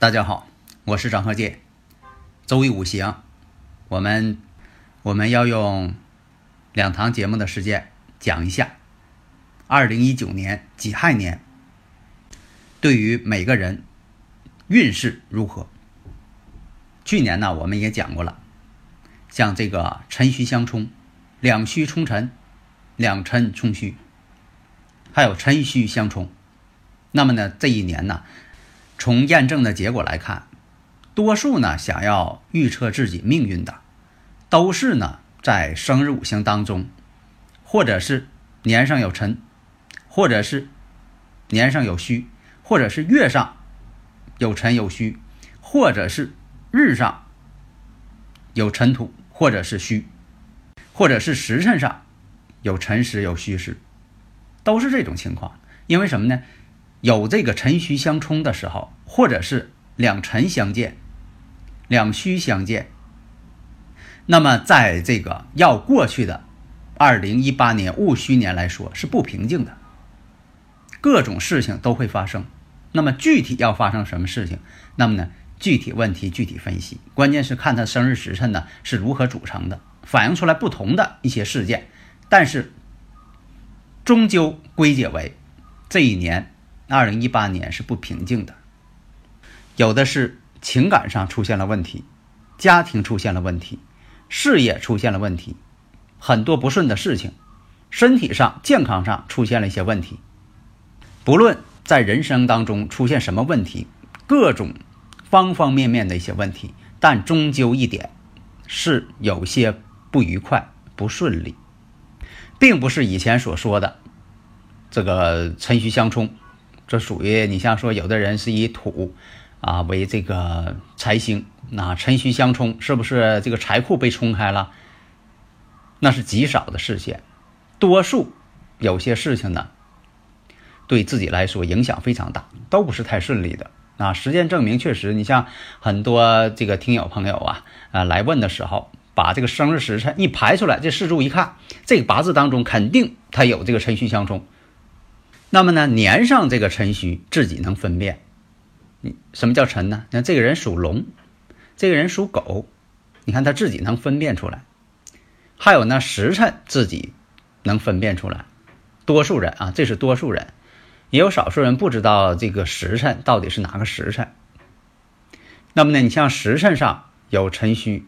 大家好，我是张鹤剑。周易五行，我们我们要用两堂节目的时间讲一下，二零一九年己亥年对于每个人运势如何。去年呢，我们也讲过了，像这个辰戌相冲，两戌冲辰，两辰冲戌，还有辰戌相冲。那么呢，这一年呢？从验证的结果来看，多数呢想要预测自己命运的，都是呢在生日五行当中，或者是年上有辰，或者是年上有戌，或者是月上有辰有戌，或者是日上有辰土，或者是戌，或者是时辰上有辰时有戌时，都是这种情况。因为什么呢？有这个辰戌相冲的时候，或者是两辰相见、两戌相见，那么在这个要过去的二零一八年戊戌年来说是不平静的，各种事情都会发生。那么具体要发生什么事情？那么呢，具体问题具体分析，关键是看他生日时辰呢是如何组成的，反映出来不同的一些事件，但是终究归结为这一年。二零一八年是不平静的，有的是情感上出现了问题，家庭出现了问题，事业出现了问题，很多不顺的事情，身体上、健康上出现了一些问题。不论在人生当中出现什么问题，各种方方面面的一些问题，但终究一点是有些不愉快、不顺利，并不是以前所说的这个辰戌相冲。这属于你像说，有的人是以土啊为这个财星，那辰戌相冲，是不是这个财库被冲开了？那是极少的事件，多数有些事情呢，对自己来说影响非常大，都不是太顺利的啊。实践证明，确实，你像很多这个听友朋友啊啊来问的时候，把这个生日时辰一排出来，这四柱一看，这个八字当中肯定它有这个辰戌相冲。那么呢，年上这个辰戌自己能分辨，你什么叫辰呢？那这个人属龙，这个人属狗，你看他自己能分辨出来。还有呢，时辰自己能分辨出来。多数人啊，这是多数人，也有少数人不知道这个时辰到底是哪个时辰。那么呢，你像时辰上有辰戌，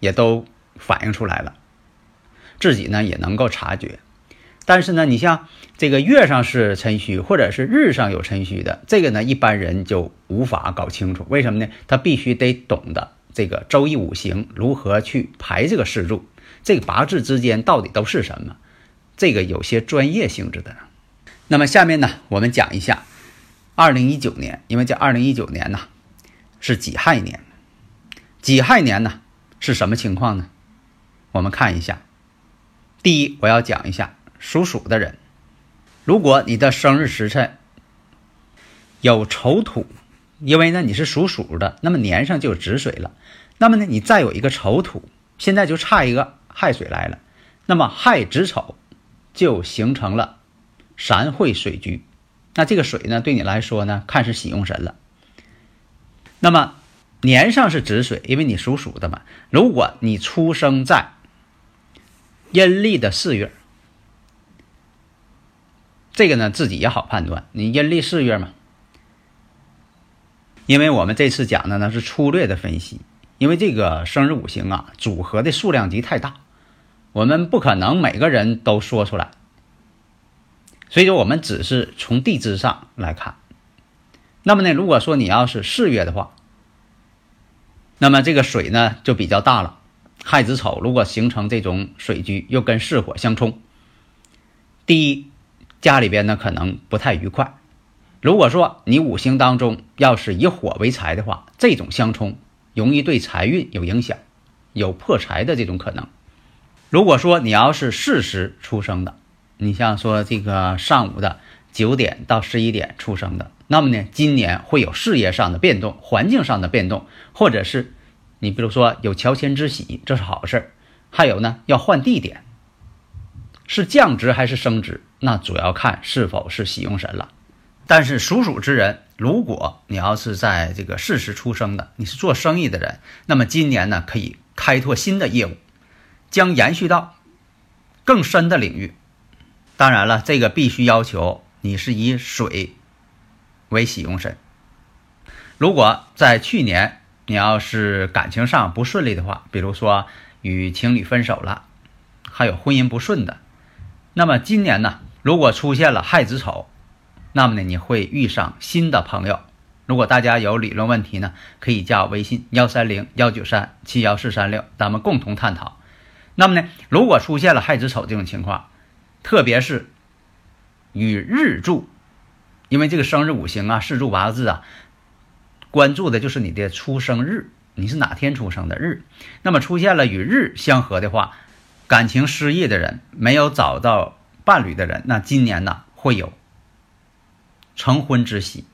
也都反映出来了，自己呢也能够察觉。但是呢，你像这个月上是辰戌，或者是日上有辰戌的，这个呢，一般人就无法搞清楚。为什么呢？他必须得懂得这个周易五行如何去排这个四柱，这个八字之间到底都是什么，这个有些专业性质的。那么下面呢，我们讲一下二零一九年，因为这二零一九年呢是己亥年，己亥年呢是什么情况呢？我们看一下，第一，我要讲一下。属鼠的人，如果你的生日时辰有丑土，因为呢你是属鼠的，那么年上就有子水了。那么呢你再有一个丑土，现在就差一个亥水来了。那么亥子丑就形成了三会水局。那这个水呢对你来说呢看是喜用神了。那么年上是子水，因为你属鼠的嘛。如果你出生在阴历的四月。这个呢，自己也好判断。你阴历四月嘛，因为我们这次讲的呢是粗略的分析，因为这个生日五行啊组合的数量级太大，我们不可能每个人都说出来，所以说我们只是从地支上来看。那么呢，如果说你要是四月的话，那么这个水呢就比较大了。亥子丑如果形成这种水局，又跟巳火相冲，第一，家里边呢可能不太愉快。如果说你五行当中要是以火为财的话，这种相冲容易对财运有影响，有破财的这种可能。如果说你要是巳时出生的，你像说这个上午的九点到十一点出生的，那么呢，今年会有事业上的变动，环境上的变动，或者是。你比如说有乔迁之喜，这是好事儿。还有呢，要换地点，是降职还是升职，那主要看是否是喜用神了。但是属鼠之人，如果你要是在这个巳时出生的，你是做生意的人，那么今年呢可以开拓新的业务，将延续到更深的领域。当然了，这个必须要求你是以水为喜用神。如果在去年。你要是感情上不顺利的话，比如说与情侣分手了，还有婚姻不顺的，那么今年呢，如果出现了亥子丑，那么呢，你会遇上新的朋友。如果大家有理论问题呢，可以加我微信幺三零幺九三七幺四三六，咱们共同探讨。那么呢，如果出现了亥子丑这种情况，特别是与日柱，因为这个生日五行啊，四柱八字啊。关注的就是你的出生日，你是哪天出生的日？那么出现了与日相合的话，感情失意的人，没有找到伴侣的人，那今年呢会有成婚之喜，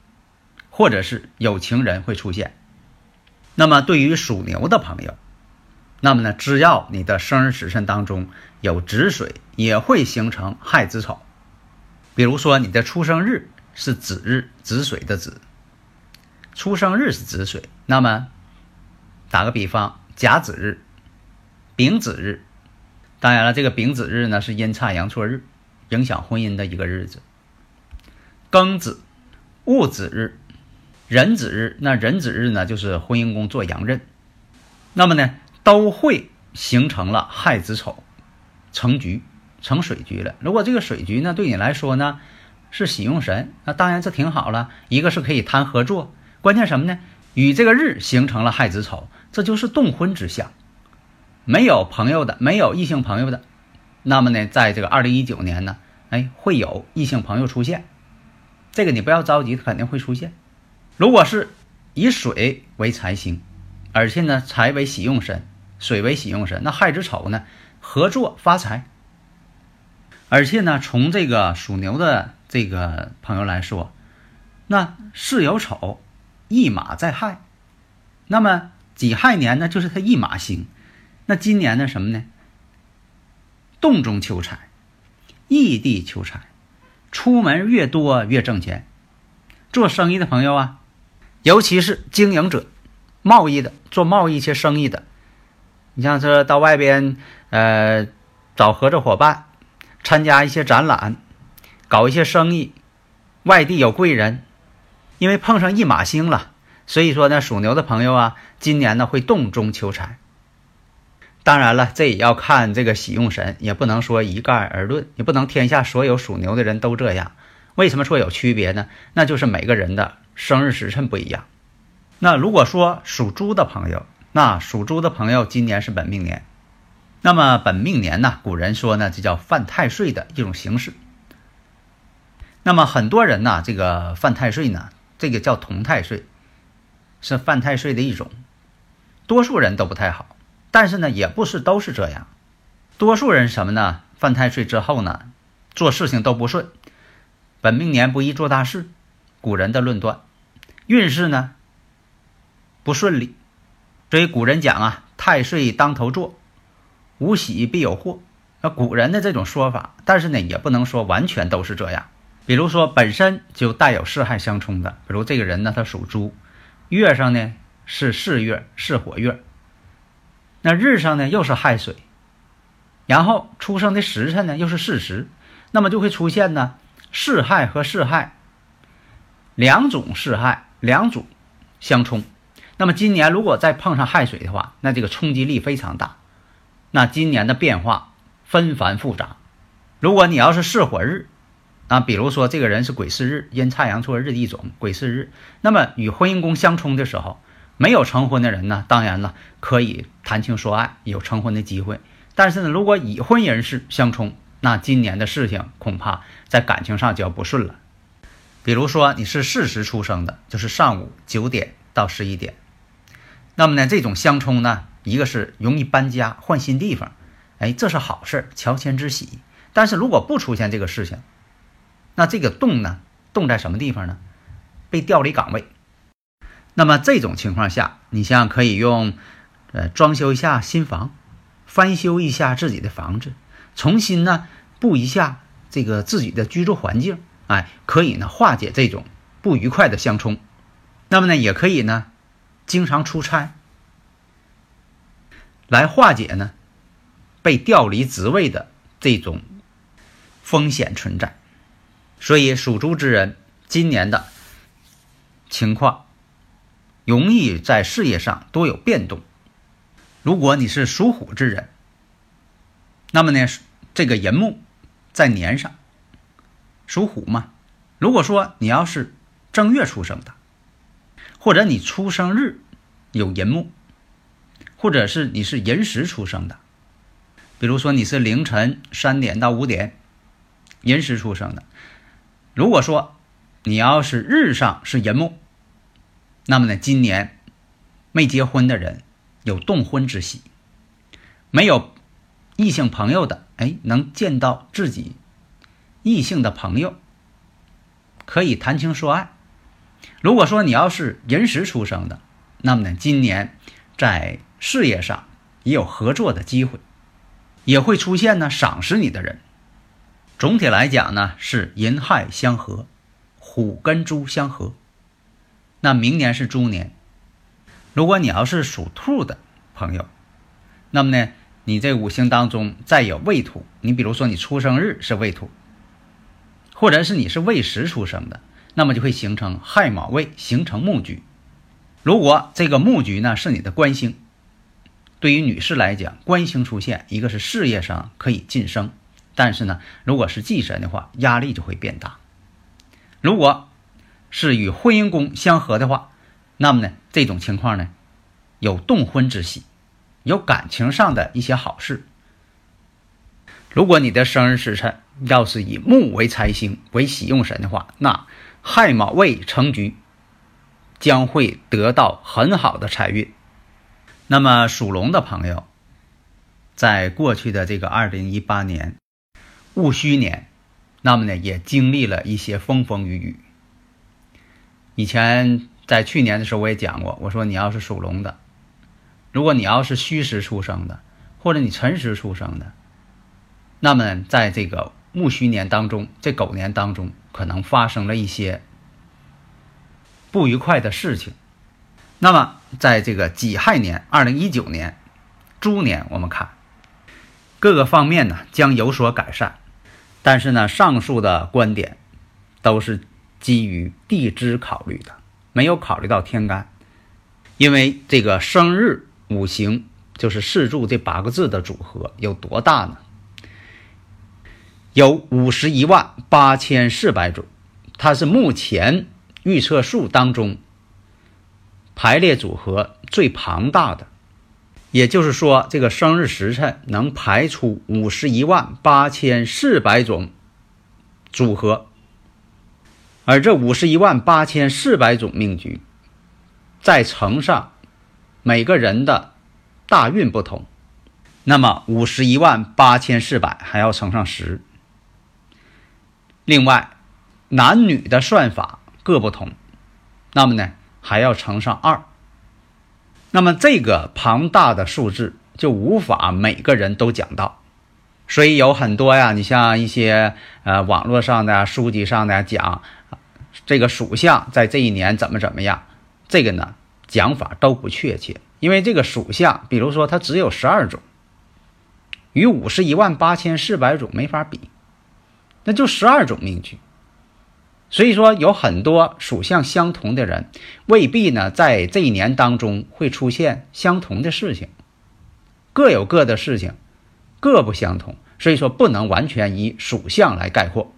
或者是有情人会出现。那么对于属牛的朋友，那么呢，只要你的生日时辰当中有子水，也会形成亥子丑。比如说你的出生日是子日，子水的子。出生日是子水，那么打个比方，甲子日、丙子日，当然了，这个丙子日呢是阴差阳错日，影响婚姻的一个日子。庚子、戊子日、壬子日，那壬子日呢就是婚姻宫做阳刃，那么呢都会形成了亥子丑，成局成水局了。如果这个水局呢对你来说呢是喜用神，那当然这挺好了，一个是可以谈合作。关键什么呢？与这个日形成了亥子丑，这就是动婚之象。没有朋友的，没有异性朋友的，那么呢，在这个二零一九年呢，哎，会有异性朋友出现。这个你不要着急，肯定会出现。如果是以水为财星，而且呢，财为喜用神，水为喜用神，那亥子丑呢，合作发财。而且呢，从这个属牛的这个朋友来说，那巳酉丑。一马在亥，那么己亥年呢，就是他一马星。那今年呢，什么呢？洞中求财，异地求财，出门越多越挣钱。做生意的朋友啊，尤其是经营者、贸易的、做贸易一些生意的，你像这到外边呃找合作伙伴，参加一些展览，搞一些生意，外地有贵人。因为碰上一马星了，所以说呢，属牛的朋友啊，今年呢会洞中求财。当然了，这也要看这个喜用神，也不能说一概而论，也不能天下所有属牛的人都这样。为什么说有区别呢？那就是每个人的生日时辰不一样。那如果说属猪的朋友，那属猪的朋友今年是本命年，那么本命年呢，古人说呢，这叫犯太岁的一种形式。那么很多人呢，这个犯太岁呢。这个叫同太岁，是犯太岁的一种，多数人都不太好，但是呢，也不是都是这样。多数人什么呢？犯太岁之后呢，做事情都不顺，本命年不宜做大事。古人的论断，运势呢不顺利，所以古人讲啊，太岁当头坐，无喜必有祸。那古人的这种说法，但是呢，也不能说完全都是这样。比如说，本身就带有四害相冲的，比如这个人呢，他属猪，月上呢是巳月，是火月，那日上呢又是亥水，然后出生的时辰呢又是巳时，那么就会出现呢巳亥和巳亥两种巳亥两组相冲。那么今年如果再碰上亥水的话，那这个冲击力非常大，那今年的变化纷繁复杂。如果你要是巳火日，啊，比如说这个人是癸巳日，阴差阳错日一种癸巳日，那么与婚姻宫相冲的时候，没有成婚的人呢，当然了，可以谈情说爱，有成婚的机会。但是呢，如果已婚人士相冲，那今年的事情恐怕在感情上就要不顺了。比如说你是巳时出生的，就是上午九点到十一点，那么呢，这种相冲呢，一个是容易搬家换新地方，哎，这是好事，乔迁之喜。但是如果不出现这个事情，那这个动呢，动在什么地方呢？被调离岗位。那么这种情况下，你像可以用，呃，装修一下新房。翻修一下自己的房子，重新呢布一下这个自己的居住环境，哎，可以呢化解这种不愉快的相冲。那么呢，也可以呢经常出差，来化解呢被调离职位的这种风险存在。所以属猪之人今年的情况容易在事业上多有变动。如果你是属虎之人，那么呢，这个寅木在年上，属虎嘛。如果说你要是正月出生的，或者你出生日有寅木，或者是你是寅时出生的，比如说你是凌晨三点到五点寅时出生的，如果说你要是日上是寅木，那么呢，今年没结婚的人。有动婚之喜，没有异性朋友的，哎，能见到自己异性的朋友，可以谈情说爱。如果说你要是寅时出生的，那么呢，今年在事业上也有合作的机会，也会出现呢赏识你的人。总体来讲呢，是寅亥相合，虎跟猪相合。那明年是猪年。如果你要是属兔的朋友，那么呢，你这五行当中再有未土，你比如说你出生日是未土，或者是你是未时出生的，那么就会形成亥卯未，形成木局。如果这个木局呢是你的官星，对于女士来讲，官星出现，一个是事业上可以晋升，但是呢，如果是忌神的话，压力就会变大。如果是与婚姻宫相合的话，那么呢，这种情况呢，有动婚之喜，有感情上的一些好事。如果你的生日时辰要是以木为财星为喜用神的话，那亥卯未成局，将会得到很好的财运。那么属龙的朋友，在过去的这个二零一八年戊戌年，那么呢，也经历了一些风风雨雨。以前。在去年的时候，我也讲过，我说你要是属龙的，如果你要是戌时出生的，或者你辰时出生的，那么在这个戊戌年当中，这狗年当中，可能发生了一些不愉快的事情。那么在这个己亥年，二零一九年猪年，我们看各个方面呢将有所改善，但是呢，上述的观点都是基于地支考虑的。没有考虑到天干，因为这个生日五行就是四柱这八个字的组合有多大呢？有五十一万八千四百种，它是目前预测数当中排列组合最庞大的。也就是说，这个生日时辰能排出五十一万八千四百种组合。而这五十一万八千四百种命局，再乘上每个人的大运不同，那么五十一万八千四百还要乘上十。另外，男女的算法各不同，那么呢还要乘上二。那么这个庞大的数字就无法每个人都讲到，所以有很多呀，你像一些呃网络上的书籍上的讲。这个属相在这一年怎么怎么样？这个呢讲法都不确切，因为这个属相，比如说它只有十二种，与五十一万八千四百种没法比，那就十二种命局。所以说有很多属相相同的人，未必呢在这一年当中会出现相同的事情，各有各的事情，各不相同。所以说不能完全以属相来概括。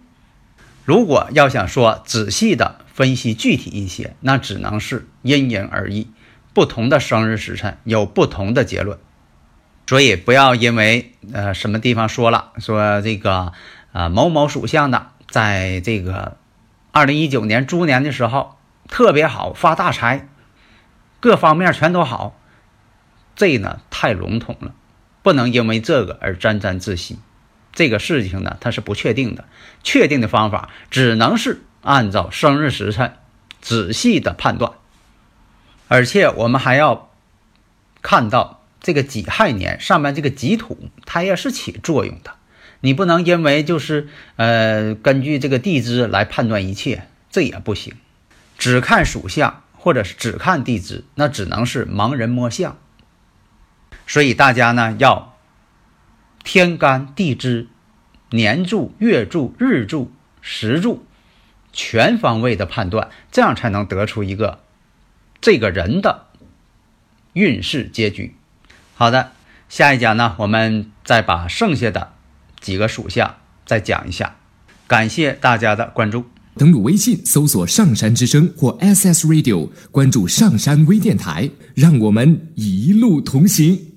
如果要想说仔细的分析具体一些，那只能是因人而异，不同的生日时辰有不同的结论，所以不要因为呃什么地方说了说这个啊某某属相的在这个二零一九年猪年的时候特别好发大财，各方面全都好，这呢太笼统了，不能因为这个而沾沾自喜。这个事情呢它是不确定的，确定的方法只能是按照生日时辰仔细的判断。而且我们还要看到这个己亥年上面这个己土，它也是起作用的。你不能因为就是呃根据这个地支来判断一切，这也不行。只看属相或者是只看地支，那只能是盲人摸象。所以大家呢要天干地支、年柱、月柱、日柱、时柱全方位的判断，这样才能得出一个。这个人的运势结局。好的，下一讲呢，我们再把剩下的几个属相再讲一下。感谢大家的关注。登录微信搜索“上山之声”或 SS Radio，关注上山微电台，让我们一路同行。